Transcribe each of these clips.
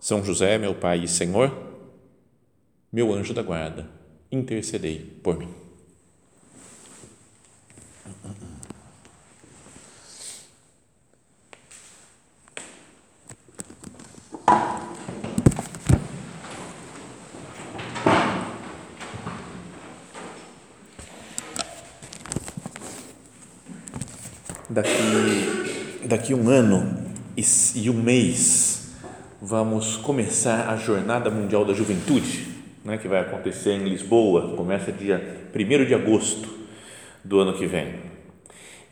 São José, meu Pai e Senhor, meu anjo da guarda, intercedei por mim. Daqui, daqui um ano e, e um mês vamos começar a Jornada Mundial da Juventude, né, que vai acontecer em Lisboa, começa dia 1 de agosto do ano que vem.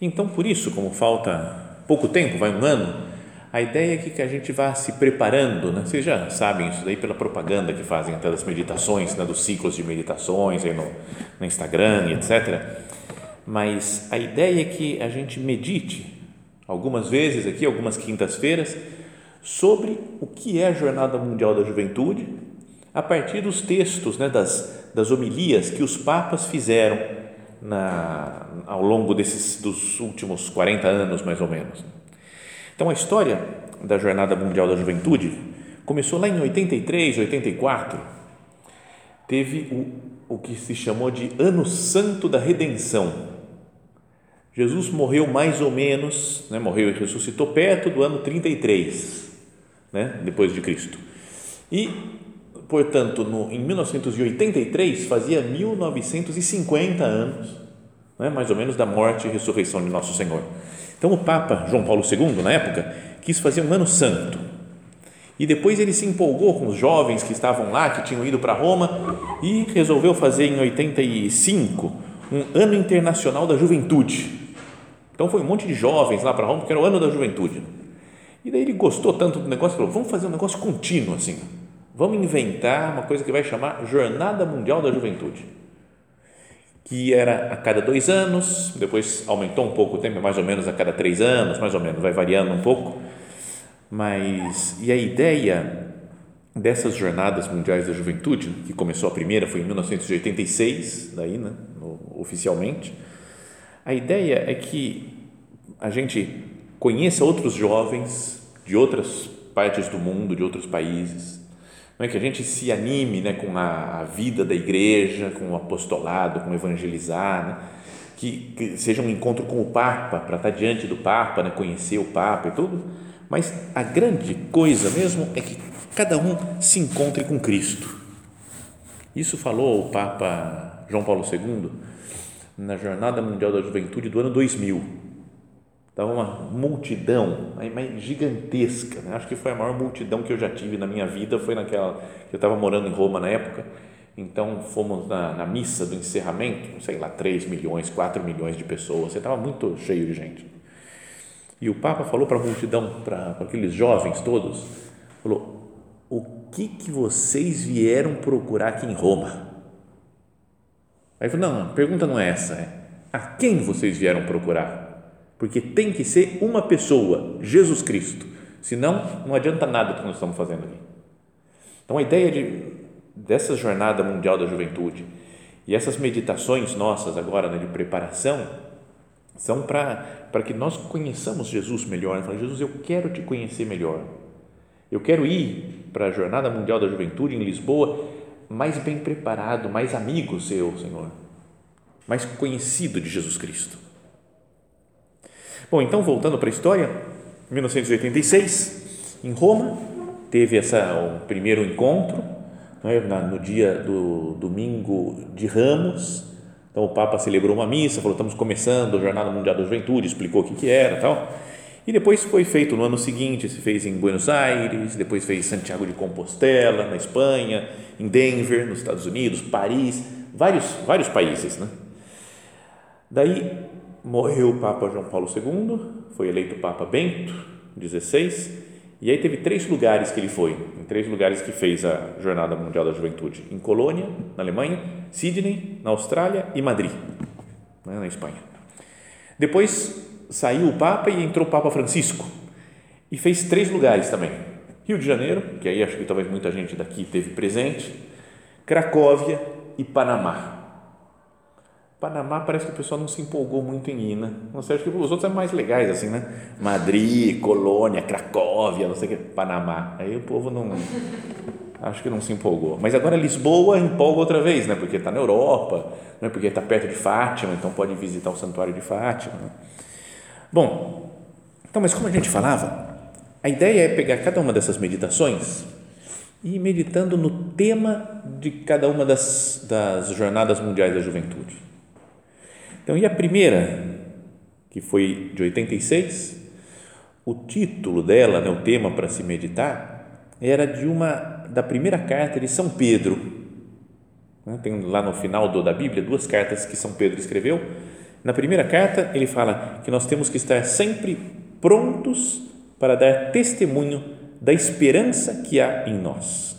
Então, por isso, como falta pouco tempo, vai um ano, a ideia é que a gente vá se preparando, né? vocês já sabem isso daí pela propaganda que fazem até das meditações, né? dos ciclos de meditações aí no, no Instagram, etc mas a ideia é que a gente medite algumas vezes aqui, algumas quintas-feiras, sobre o que é a Jornada Mundial da Juventude, a partir dos textos, né, das, das homilias que os papas fizeram na, ao longo desses dos últimos 40 anos, mais ou menos. Então, a história da Jornada Mundial da Juventude começou lá em 83, 84. Teve o, o que se chamou de Ano Santo da Redenção Jesus morreu mais ou menos, né, morreu e ressuscitou perto do ano 33, né, depois de Cristo. E, portanto, no, em 1983, fazia 1950 anos, né, mais ou menos, da morte e ressurreição de Nosso Senhor. Então, o Papa João Paulo II, na época, quis fazer um ano santo. E depois ele se empolgou com os jovens que estavam lá, que tinham ido para Roma, e resolveu fazer em 85 um ano internacional da juventude então foi um monte de jovens lá para Roma, porque era o ano da juventude. E daí ele gostou tanto do negócio, falou: vamos fazer um negócio contínuo assim. Vamos inventar uma coisa que vai chamar Jornada Mundial da Juventude. Que era a cada dois anos, depois aumentou um pouco o tempo, mais ou menos a cada três anos, mais ou menos, vai variando um pouco. Mas, e a ideia dessas Jornadas Mundiais da Juventude, que começou a primeira, foi em 1986, daí, né, oficialmente a ideia é que a gente conheça outros jovens de outras partes do mundo, de outros países, não é que a gente se anime né, com a, a vida da igreja, com o apostolado, com evangelizar, né? que, que, seja um encontro com o Papa, para estar diante do Papa, né, conhecer o Papa e tudo, mas a grande coisa mesmo é que cada um se encontre com Cristo. Isso falou o Papa João Paulo II na Jornada Mundial da Juventude do ano 2000. Estava uma multidão mas gigantesca, né? acho que foi a maior multidão que eu já tive na minha vida, foi naquela, eu estava morando em Roma na época, então fomos na, na missa do encerramento, sei lá, 3 milhões, 4 milhões de pessoas, estava muito cheio de gente. E o Papa falou para a multidão, para, para aqueles jovens todos, falou, o que, que vocês vieram procurar aqui em Roma? Aí falou: não, a pergunta não é essa, é a quem vocês vieram procurar? Porque tem que ser uma pessoa, Jesus Cristo. Senão, não adianta nada o que nós estamos fazendo aqui. Então, a ideia de, dessa jornada mundial da juventude e essas meditações nossas agora né, de preparação são para que nós conheçamos Jesus melhor. Fala, Jesus, eu quero te conhecer melhor. Eu quero ir para a Jornada Mundial da Juventude em Lisboa mais bem preparado, mais amigo seu, Senhor, mais conhecido de Jesus Cristo. Bom, então voltando para a história, 1986, em Roma, teve essa, o primeiro encontro, é, no dia do domingo de Ramos, então o Papa celebrou uma missa, falou, estamos começando a Jornada Mundial da Juventude, explicou o que, que era tal, e depois foi feito no ano seguinte, se fez em Buenos Aires, depois fez Santiago de Compostela, na Espanha, em Denver, nos Estados Unidos, Paris, vários, vários países. Né? Daí morreu o Papa João Paulo II, foi eleito Papa Bento XVI, E aí teve três lugares que ele foi, em três lugares que fez a Jornada Mundial da Juventude: em Colônia, na Alemanha, Sydney, na Austrália e Madrid, né, na Espanha. Depois saiu o Papa e entrou o Papa Francisco e fez três lugares também: Rio de Janeiro, que aí acho que talvez muita gente daqui teve presente, Cracóvia e Panamá. Panamá parece que o pessoal não se empolgou muito em ir, né? Não sei, acho que os outros são mais legais, assim, né? Madrid, Colônia, Cracóvia, não sei o que, Panamá. Aí o povo não. Acho que não se empolgou. Mas agora Lisboa empolga outra vez, né? Porque está na Europa, né? porque está perto de Fátima, então pode visitar o Santuário de Fátima. Né? Bom, então, mas como a gente falava, a ideia é pegar cada uma dessas meditações e ir meditando no tema de cada uma das, das jornadas mundiais da juventude. Então, e a primeira, que foi de 86, o título dela, né, o tema para se meditar, era de uma da primeira carta de São Pedro. Né, tem lá no final do, da Bíblia duas cartas que São Pedro escreveu. Na primeira carta, ele fala que nós temos que estar sempre prontos para dar testemunho da esperança que há em nós.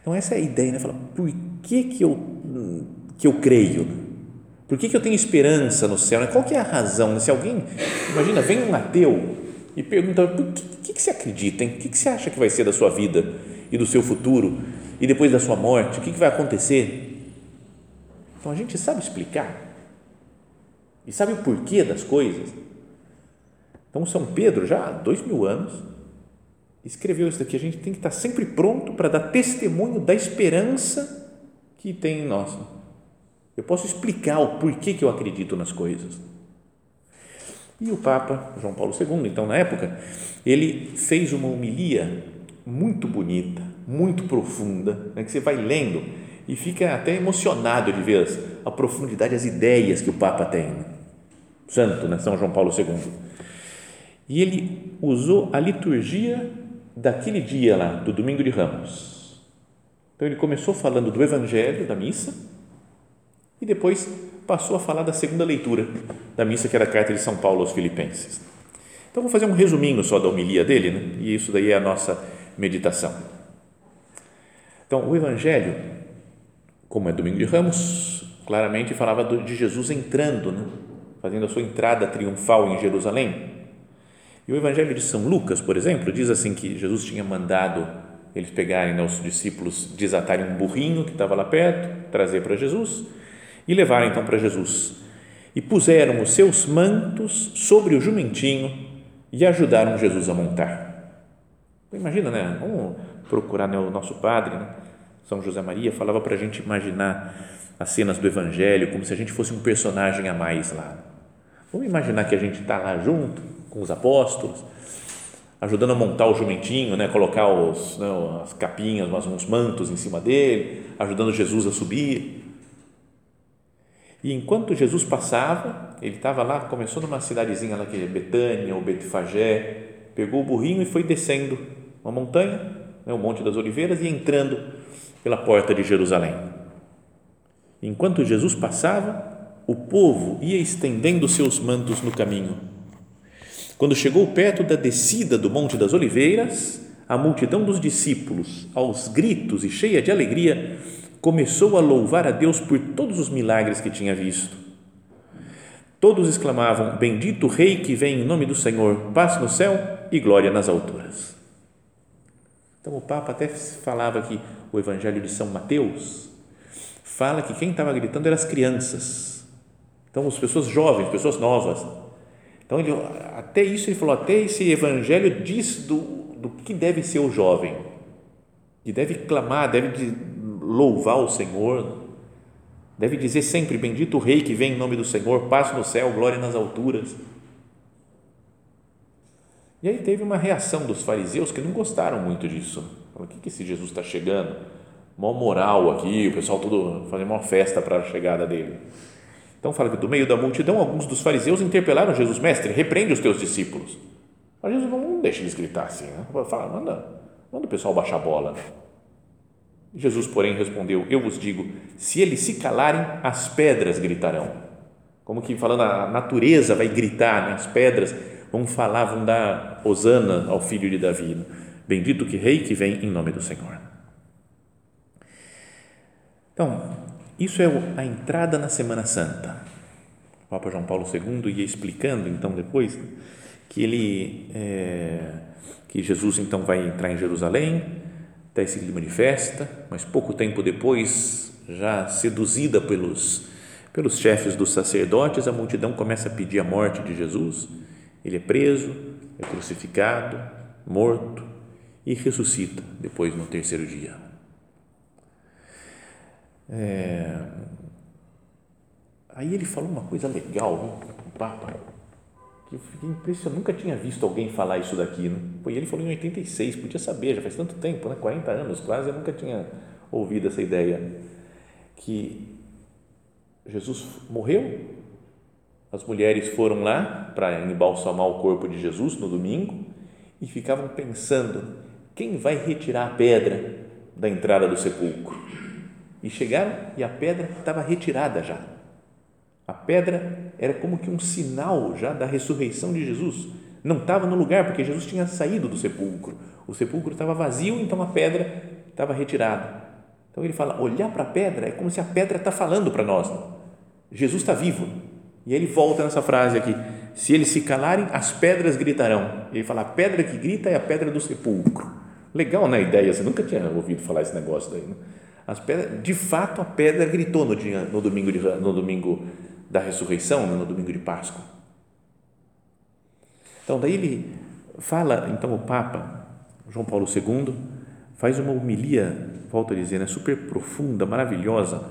Então, essa é a ideia, né? Fala, por que, que, eu, que eu creio? Por que, que eu tenho esperança no céu? Qual que é a razão? Se alguém, imagina, vem um ateu e pergunta, por que, que, que você acredita? O que, que você acha que vai ser da sua vida e do seu futuro e depois da sua morte? O que, que vai acontecer? Então a gente sabe explicar e sabe o porquê das coisas. Então São Pedro, já há dois mil anos, escreveu isso daqui. A gente tem que estar sempre pronto para dar testemunho da esperança que tem em nós. Eu posso explicar o porquê que eu acredito nas coisas. E o Papa João Paulo II, então na época, ele fez uma homilia muito bonita, muito profunda, né, que você vai lendo e fica até emocionado de ver a profundidade, as ideias que o Papa tem. Santo, né, São João Paulo II. E ele usou a liturgia daquele dia lá, do Domingo de Ramos. Então ele começou falando do Evangelho, da missa, e depois passou a falar da segunda leitura da missa, que era a carta de São Paulo aos Filipenses. Então, vou fazer um resuminho só da homilia dele, né? e isso daí é a nossa meditação. Então, o Evangelho, como é domingo de Ramos, claramente falava de Jesus entrando, né? fazendo a sua entrada triunfal em Jerusalém. E o Evangelho de São Lucas, por exemplo, diz assim que Jesus tinha mandado eles pegarem, né, os discípulos desatarem um burrinho que estava lá perto, trazer para Jesus e levaram então para Jesus. E puseram os seus mantos sobre o jumentinho e ajudaram Jesus a montar. Imagina, né? Vamos procurar né, o nosso padre, né? São José Maria, falava para a gente imaginar as cenas do Evangelho como se a gente fosse um personagem a mais lá. Vamos imaginar que a gente está lá junto com os apóstolos, ajudando a montar o jumentinho, né? colocar os, né, as capinhas, uns mantos em cima dele, ajudando Jesus a subir. E enquanto Jesus passava, ele estava lá, começou numa cidadezinha lá que é Betânia ou Betfagé, pegou o burrinho e foi descendo uma montanha, né, o Monte das Oliveiras, e entrando pela porta de Jerusalém. Enquanto Jesus passava, o povo ia estendendo seus mantos no caminho. Quando chegou perto da descida do Monte das Oliveiras, a multidão dos discípulos, aos gritos e cheia de alegria, começou a louvar a Deus por todos os milagres que tinha visto. Todos exclamavam: Bendito Rei que vem em nome do Senhor, paz no céu e glória nas alturas. Então o Papa até falava que o Evangelho de São Mateus fala que quem estava gritando eram as crianças. Então, as pessoas jovens, pessoas novas. Então, ele, até isso ele falou, até esse Evangelho diz do, do que deve ser o jovem. E deve clamar, deve louvar o Senhor, deve dizer sempre: Bendito o Rei que vem em nome do Senhor, paz no céu, glória nas alturas. E aí teve uma reação dos fariseus que não gostaram muito disso. Falaram: o que, que esse Jesus está chegando? Mó moral aqui, o pessoal todo fazendo uma festa para a chegada dele. Então fala que do meio da multidão, alguns dos fariseus interpelaram Jesus, mestre, repreende os teus discípulos. Mas Jesus não deixa eles gritar assim, né? Fala, manda, manda o pessoal baixar a bola. Né? Jesus, porém, respondeu: Eu vos digo, se eles se calarem, as pedras gritarão. Como que falando, a natureza vai gritar, né? as pedras vão falar, vão dar hosana ao filho de Davi. Bendito que rei que vem em nome do Senhor. Então, isso é a entrada na Semana Santa. O Papa João Paulo II ia explicando, então, depois, que ele, é, que Jesus, então, vai entrar em Jerusalém, dá esse clima de festa, mas pouco tempo depois, já seduzida pelos, pelos chefes dos sacerdotes, a multidão começa a pedir a morte de Jesus. Ele é preso, é crucificado, morto e ressuscita depois no terceiro dia. É... Aí ele falou uma coisa legal, o Papa, eu fiquei impressionado, nunca tinha visto alguém falar isso daqui. Né? E ele falou em 86, podia saber, já faz tanto tempo, né? 40 anos quase, eu nunca tinha ouvido essa ideia. Que Jesus morreu, as mulheres foram lá para embalsamar o corpo de Jesus no domingo e ficavam pensando: quem vai retirar a pedra da entrada do sepulcro? E chegaram e a pedra estava retirada já. A pedra era como que um sinal já da ressurreição de Jesus. Não estava no lugar, porque Jesus tinha saído do sepulcro. O sepulcro estava vazio, então a pedra estava retirada. Então ele fala: olhar para a pedra é como se a pedra está falando para nós. Jesus está vivo. E ele volta nessa frase aqui: se eles se calarem, as pedras gritarão. Ele fala: a pedra que grita é a pedra do sepulcro. Legal, né? A ideia, você nunca tinha ouvido falar esse negócio daí, né? As pedras, de fato, a pedra gritou no, dia, no, domingo, de, no domingo da ressurreição, no domingo de Páscoa. Então, daí ele fala, então o Papa João Paulo II faz uma homilia, volto a dizer, né, super profunda, maravilhosa,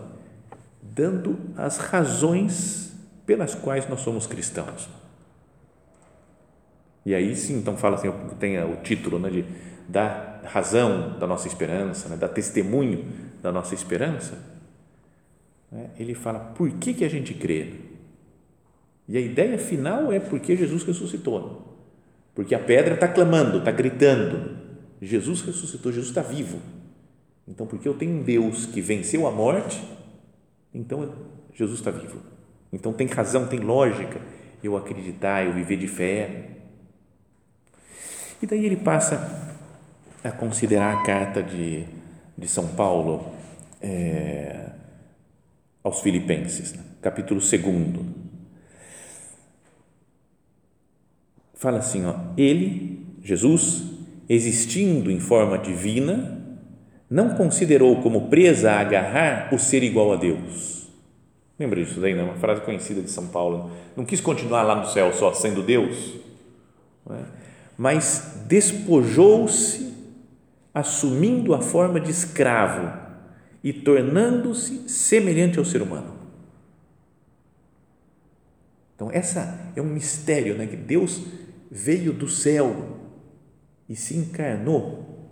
dando as razões pelas quais nós somos cristãos. E aí sim, então fala assim, tem o título né, de da razão da nossa esperança, né, da testemunho da nossa esperança, né, ele fala por que, que a gente crê. E a ideia final é porque Jesus ressuscitou. Porque a pedra está clamando, está gritando. Jesus ressuscitou, Jesus está vivo. Então, porque eu tenho um Deus que venceu a morte, então Jesus está vivo. Então tem razão, tem lógica eu acreditar, eu viver de fé. E daí ele passa a considerar a carta de, de São Paulo é, aos Filipenses, né? capítulo 2. Fala assim: ó, Ele, Jesus, existindo em forma divina, não considerou como presa a agarrar o ser igual a Deus. Lembra disso daí, né? uma frase conhecida de São Paulo. Não quis continuar lá no céu só sendo Deus, é? mas despojou-se assumindo a forma de escravo e tornando-se semelhante ao ser humano. Então, essa é um mistério, né? que Deus veio do céu e se encarnou.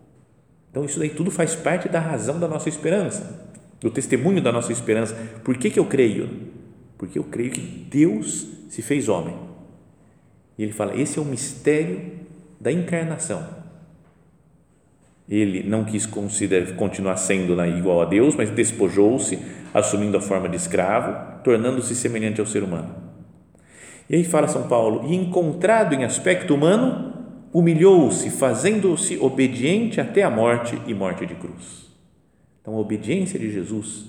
Então, isso daí tudo faz parte da razão da nossa esperança, do testemunho da nossa esperança. Por que, que eu creio? Porque eu creio que Deus se fez homem. E ele fala: esse é o mistério da encarnação ele não quis continuar sendo né, igual a Deus, mas despojou-se, assumindo a forma de escravo, tornando-se semelhante ao ser humano. E aí fala São Paulo: e encontrado em aspecto humano, humilhou-se, fazendo-se obediente até a morte e morte de cruz. Então, a obediência de Jesus,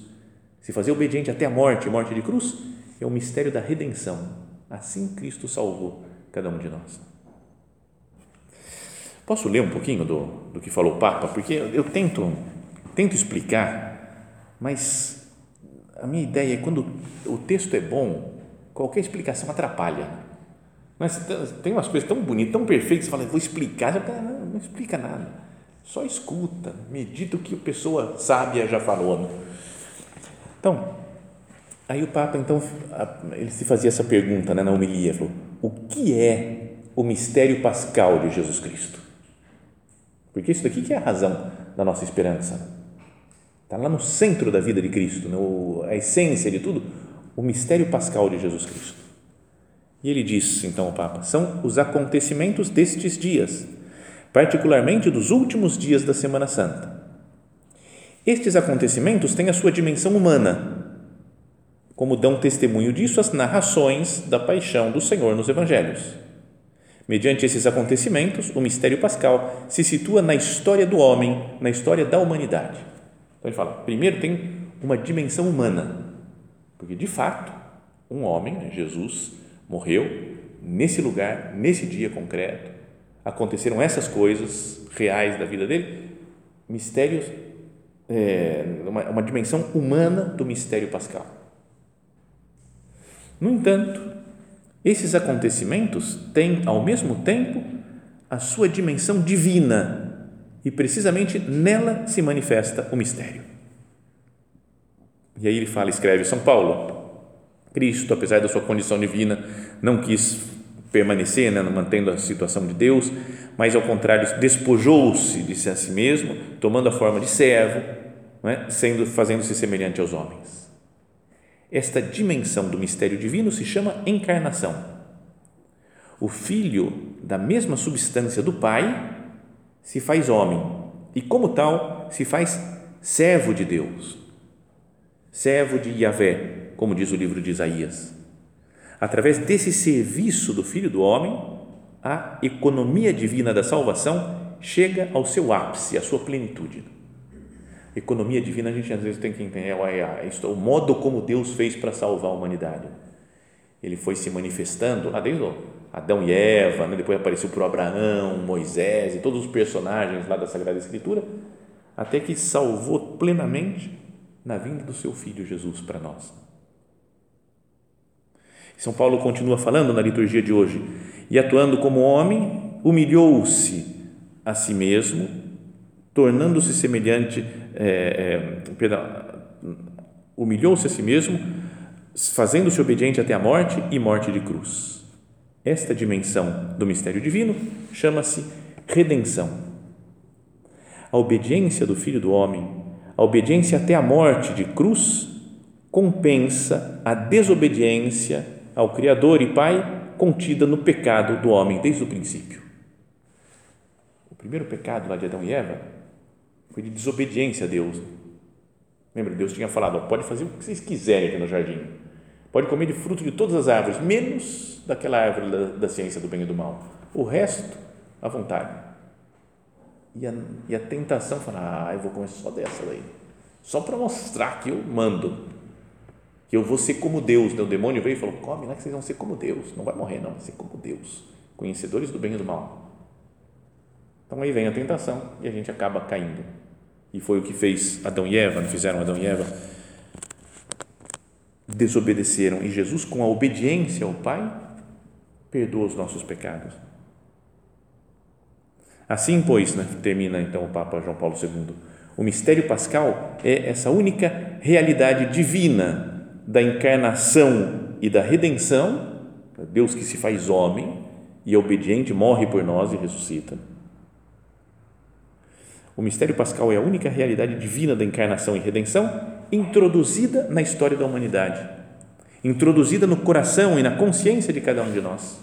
se fazer obediente até a morte e morte de cruz, é o mistério da redenção. Assim Cristo salvou cada um de nós. Posso ler um pouquinho do, do que falou o Papa? Porque eu, eu tento, tento explicar, mas a minha ideia é quando o texto é bom, qualquer explicação atrapalha. Mas tem umas coisas tão bonitas, tão perfeitas, você fala, vou explicar, não, não explica nada. Só escuta, medita o que a pessoa sábia já falou. Né? Então, aí o Papa, então, ele se fazia essa pergunta né, na homilia, falou, o que é o mistério pascal de Jesus Cristo? Porque isso daqui que é a razão da nossa esperança. Está lá no centro da vida de Cristo, no, a essência de tudo, o mistério pascal de Jesus Cristo. E ele diz, então, o Papa, são os acontecimentos destes dias, particularmente dos últimos dias da Semana Santa. Estes acontecimentos têm a sua dimensão humana, como dão testemunho disso as narrações da paixão do Senhor nos Evangelhos Mediante esses acontecimentos, o mistério pascal se situa na história do homem, na história da humanidade. Então ele fala: primeiro tem uma dimensão humana, porque de fato, um homem, né, Jesus, morreu nesse lugar, nesse dia concreto, aconteceram essas coisas reais da vida dele, mistérios, é, uma, uma dimensão humana do mistério pascal. No entanto, esses acontecimentos têm, ao mesmo tempo, a sua dimensão divina e precisamente nela se manifesta o mistério. E aí ele fala, escreve São Paulo, Cristo, apesar da sua condição divina, não quis permanecer, né, mantendo a situação de Deus, mas ao contrário, despojou-se de si a si mesmo, tomando a forma de servo, né, sendo, fazendo-se semelhante aos homens. Esta dimensão do mistério divino se chama encarnação. O filho da mesma substância do Pai se faz homem e, como tal, se faz servo de Deus, servo de Yahvé, como diz o livro de Isaías. Através desse serviço do Filho do Homem, a economia divina da salvação chega ao seu ápice, à sua plenitude economia divina a gente às vezes tem que entender é, é o modo como Deus fez para salvar a humanidade. Ele foi se manifestando lá desde Adão e Eva, né? depois apareceu para Abraão, Moisés e todos os personagens lá da Sagrada Escritura, até que salvou plenamente na vinda do seu Filho Jesus para nós. São Paulo continua falando na liturgia de hoje, e atuando como homem, humilhou-se a si mesmo, tornando-se semelhante é, é, perdão, humilhou-se a si mesmo, fazendo-se obediente até a morte e morte de cruz. Esta dimensão do mistério divino chama-se redenção. A obediência do Filho do Homem, a obediência até a morte de cruz, compensa a desobediência ao Criador e Pai contida no pecado do homem desde o princípio. O primeiro pecado lá de Adão e Eva foi de desobediência a Deus. Lembra, Deus tinha falado: pode fazer o que vocês quiserem aqui no jardim, pode comer de fruto de todas as árvores, menos daquela árvore da, da ciência do bem e do mal. O resto, à vontade. E a, e a tentação fala: ah, eu vou comer só dessa daí, só para mostrar que eu mando, que eu vou ser como Deus. O demônio veio e falou: come lá que vocês vão ser como Deus, não vai morrer, não, vai ser como Deus, conhecedores do bem e do mal. Então aí vem a tentação e a gente acaba caindo. E foi o que fez Adão e Eva, não fizeram Adão e Eva? Desobedeceram. E Jesus, com a obediência ao Pai, perdoa os nossos pecados. Assim, pois, né, termina então o Papa João Paulo II, o mistério pascal é essa única realidade divina da encarnação e da redenção, Deus que se faz homem e é obediente, morre por nós e ressuscita o mistério pascal é a única realidade divina da encarnação e redenção introduzida na história da humanidade, introduzida no coração e na consciência de cada um de nós.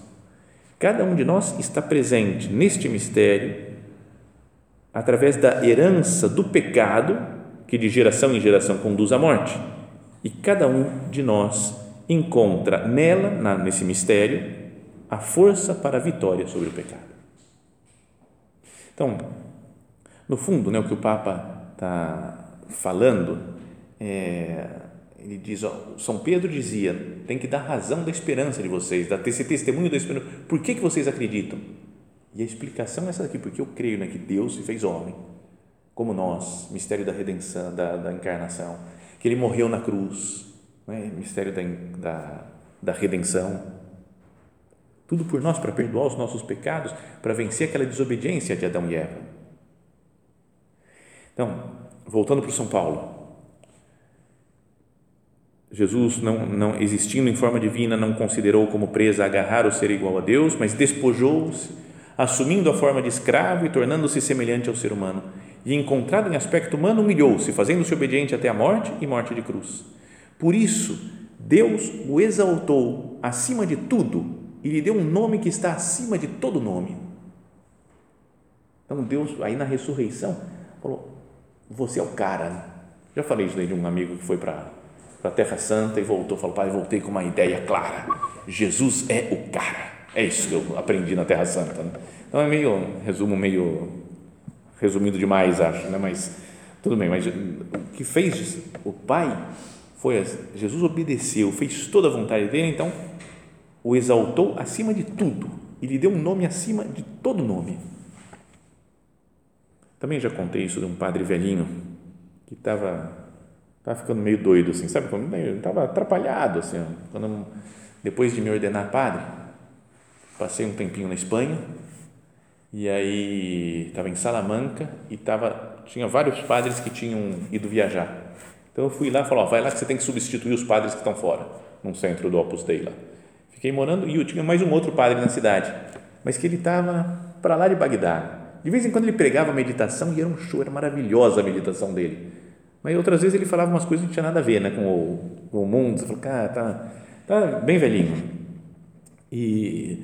Cada um de nós está presente neste mistério através da herança do pecado que de geração em geração conduz à morte. E cada um de nós encontra nela, nesse mistério, a força para a vitória sobre o pecado. Então, no fundo, né, o que o Papa está falando, é, ele diz, ó, São Pedro dizia, tem que dar razão da esperança de vocês, dar esse testemunho da esperança. Por que, que vocês acreditam? E a explicação é essa aqui, porque eu creio né, que Deus se fez homem, como nós, mistério da redenção, da, da encarnação, que Ele morreu na cruz, né, mistério da, da, da redenção, tudo por nós, para perdoar os nossos pecados, para vencer aquela desobediência de Adão e Eva. Então, voltando para o São Paulo. Jesus, não, não existindo em forma divina, não considerou como presa agarrar o ser igual a Deus, mas despojou-se, assumindo a forma de escravo e tornando-se semelhante ao ser humano. E, encontrado em aspecto humano, humilhou-se, fazendo-se obediente até a morte e morte de cruz. Por isso, Deus o exaltou acima de tudo e lhe deu um nome que está acima de todo nome. Então, Deus, aí na ressurreição, falou: você é o cara. Né? Já falei isso daí de um amigo que foi para a Terra Santa e voltou, falou, pai, voltei com uma ideia clara. Jesus é o cara. É isso que eu aprendi na Terra Santa. Né? Então é meio, resumo meio resumido demais, acho, né? mas tudo bem. Mas o que fez o Pai foi, Jesus obedeceu, fez toda a vontade dele, então o exaltou acima de tudo e lhe deu um nome acima de todo nome. Também já contei isso de um padre velhinho que estava estava ficando meio doido assim, sabe? Estava atrapalhado assim. Quando, depois de me ordenar padre, passei um tempinho na Espanha e aí estava em Salamanca e tava, tinha vários padres que tinham ido viajar. Então eu fui lá e falei, vai lá que você tem que substituir os padres que estão fora, num centro do Opus Dei lá. Fiquei morando e eu tinha mais um outro padre na cidade, mas que ele estava para lá de Bagdá. De vez em quando ele pregava meditação e era um show, era maravilhosa a meditação dele. Mas outras vezes ele falava umas coisas que não tinha nada a ver né, com, o, com o mundo. Você falou, cara, tá, tá bem velhinho. E,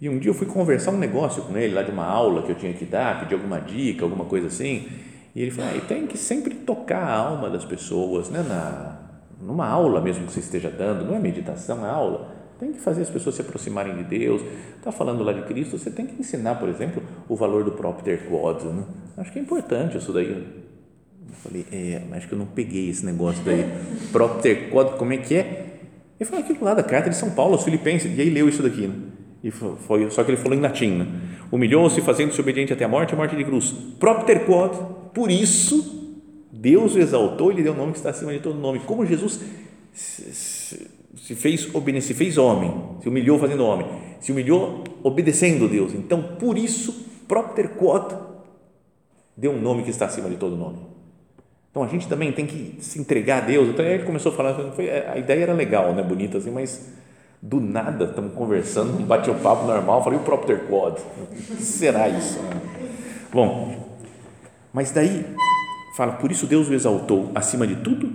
e um dia eu fui conversar um negócio com ele, lá de uma aula que eu tinha que dar, pedir alguma dica, alguma coisa assim. E ele falou, ah, tem que sempre tocar a alma das pessoas, né, na, numa aula mesmo que você esteja dando, não é meditação, é aula tem que fazer as pessoas se aproximarem de Deus. Está falando lá de Cristo, você tem que ensinar, por exemplo, o valor do propter quod. Né? Acho que é importante isso daí. Eu falei, é, mas acho que eu não peguei esse negócio daí. propter quod, como é que é? Ele falou aquilo lá da carta de São Paulo aos Filipenses, e aí leu isso daqui. Né? E foi, só que ele falou em latim. Né? Humilhou-se, fazendo-se obediente até a morte, a morte de cruz. Propter quod, por isso, Deus o exaltou e lhe deu o um nome que está acima de todo nome. Como Jesus se fez, se fez homem, se humilhou fazendo homem, se humilhou obedecendo Deus. Então, por isso, propter quod deu um nome que está acima de todo nome. Então, a gente também tem que se entregar a Deus. Então, aí ele começou a falar, foi, a ideia era legal, né, bonita assim, mas do nada estamos conversando, um bate-papo normal, falei o propter quod. O que será isso? Bom, mas daí fala, por isso Deus o exaltou acima de tudo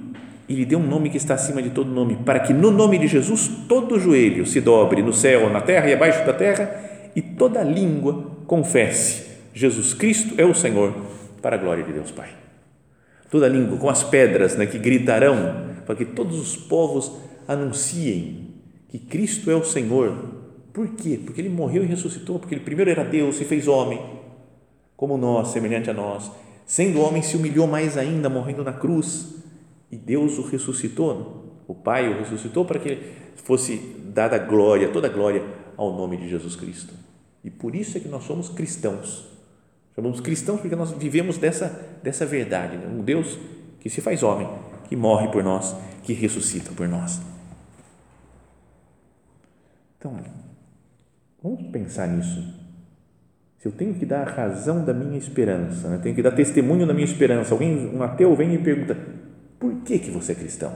e lhe deu um nome que está acima de todo nome, para que no nome de Jesus todo joelho se dobre no céu, na terra e abaixo da terra, e toda língua confesse: Jesus Cristo é o Senhor, para a glória de Deus Pai. Toda língua, com as pedras né, que gritarão, para que todos os povos anunciem que Cristo é o Senhor. Por quê? Porque ele morreu e ressuscitou, porque ele primeiro era Deus, se fez homem, como nós, semelhante a nós. Sendo homem, se humilhou mais ainda, morrendo na cruz e Deus o ressuscitou, o Pai o ressuscitou para que fosse dada glória, toda glória ao nome de Jesus Cristo. E por isso é que nós somos cristãos. Chamamos cristãos porque nós vivemos dessa, dessa verdade. Né? Um Deus que se faz homem, que morre por nós, que ressuscita por nós. Então, vamos pensar nisso. Se eu tenho que dar a razão da minha esperança, né? tenho que dar testemunho da minha esperança, alguém, um ateu vem e pergunta: por que, que você é cristão?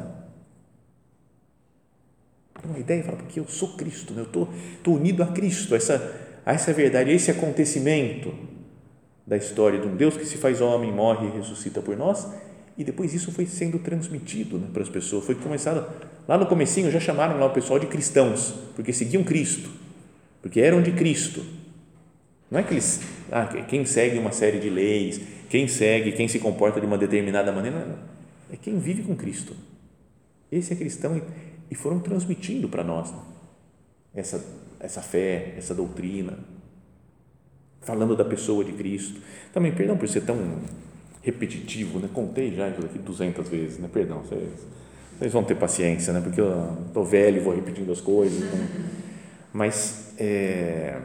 Uma ideia fala, porque eu sou Cristo, né? eu estou, unido a Cristo, a essa, a essa verdade, a esse acontecimento da história de um Deus que se faz homem, morre e ressuscita por nós, e depois isso foi sendo transmitido né, para as pessoas, foi começado, lá no comecinho já chamaram lá o pessoal de cristãos, porque seguiam Cristo, porque eram de Cristo, não é que eles, ah, quem segue uma série de leis, quem segue, quem se comporta de uma determinada maneira, não é quem vive com Cristo. Esse é cristão e foram transmitindo para nós né? essa, essa fé, essa doutrina, falando da pessoa de Cristo. Também, perdão por ser tão repetitivo, né? contei já isso aqui 200 vezes, né? perdão, vocês, vocês vão ter paciência, né? porque eu estou velho vou repetindo as coisas. Então, mas é,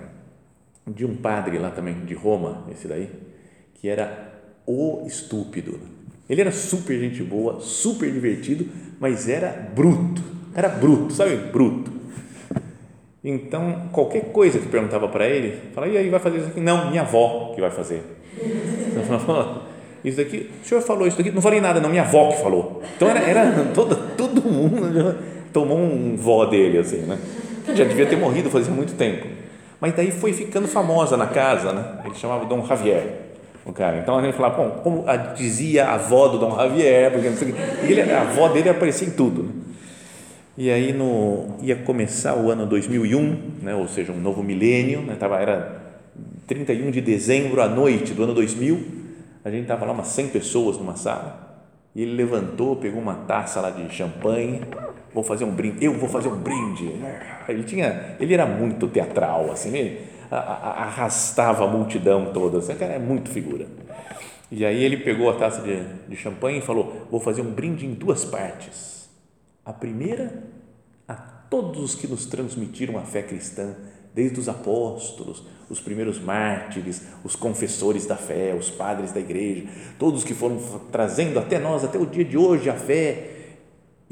de um padre lá também, de Roma, esse daí, que era o estúpido ele era super gente boa, super divertido, mas era bruto. Era bruto, sabe? Bruto. Então, qualquer coisa que perguntava para ele, falava, e aí, vai fazer isso aqui? Não, minha avó que vai fazer. Isso daqui, o senhor falou isso daqui? Não falei nada, não, minha avó que falou. Então, era, era todo, todo mundo tomou um vó dele, assim, né? Já devia ter morrido fazia muito tempo. Mas daí foi ficando famosa na casa, né? Ele chamava Dom Javier o cara. Então a gente falava, bom, como a, dizia a avó do Dom Javier, porque não sei, ele, a avó dele aparecia em tudo. Né? E aí no, ia começar o ano 2001, né, ou seja, um novo milênio, né, tava, era 31 de dezembro à noite do ano 2000, a gente estava lá umas 100 pessoas numa sala, e ele levantou, pegou uma taça lá de champanhe, vou fazer um brinde, eu vou fazer um brinde. Ele tinha, ele era muito teatral, assim, ele arrastava a multidão toda, esse cara é muito figura. E aí ele pegou a taça de, de champanhe e falou: Vou fazer um brinde em duas partes. A primeira, a todos os que nos transmitiram a fé cristã, desde os apóstolos, os primeiros mártires, os confessores da fé, os padres da igreja, todos que foram trazendo até nós, até o dia de hoje, a fé.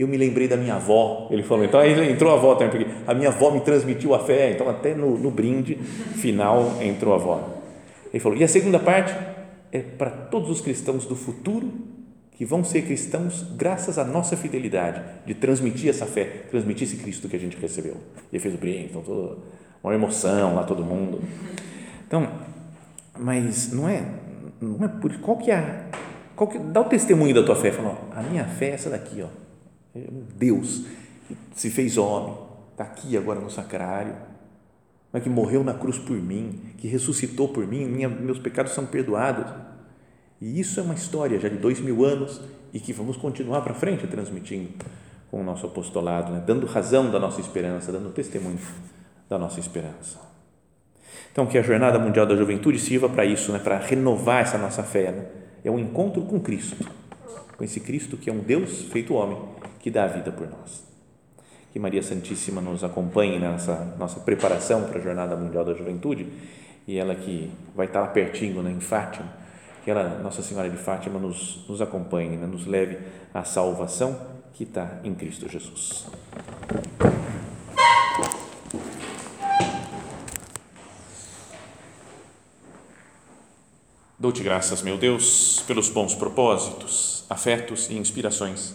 Eu me lembrei da minha avó, ele falou, então aí entrou a avó também, porque a minha avó me transmitiu a fé, então até no, no brinde final entrou a avó. Ele falou, e a segunda parte é para todos os cristãos do futuro que vão ser cristãos graças à nossa fidelidade de transmitir essa fé, transmitir esse Cristo que a gente recebeu. E ele fez o brinde, então todo uma emoção lá todo mundo. Então, mas não é, não é por qual que é, qual que, dá o testemunho da tua fé, fala, ó, a minha fé é essa daqui, ó. Deus que se fez homem, está aqui agora no sacrário, mas que morreu na cruz por mim, que ressuscitou por mim, minha, meus pecados são perdoados. E isso é uma história já de dois mil anos e que vamos continuar para frente transmitindo com o nosso apostolado, né? dando razão da nossa esperança, dando testemunho da nossa esperança. Então, que a Jornada Mundial da Juventude sirva para isso, né? para renovar essa nossa fé. Né? É um encontro com Cristo, com esse Cristo que é um Deus feito homem, que dá a vida por nós. Que Maria Santíssima nos acompanhe nessa nossa preparação para a Jornada Mundial da Juventude e ela que vai estar lá pertinho, né, em Fátima, que ela, Nossa Senhora de Fátima, nos, nos acompanhe, né, nos leve à salvação que está em Cristo Jesus. Dou-te graças, meu Deus, pelos bons propósitos, afetos e inspirações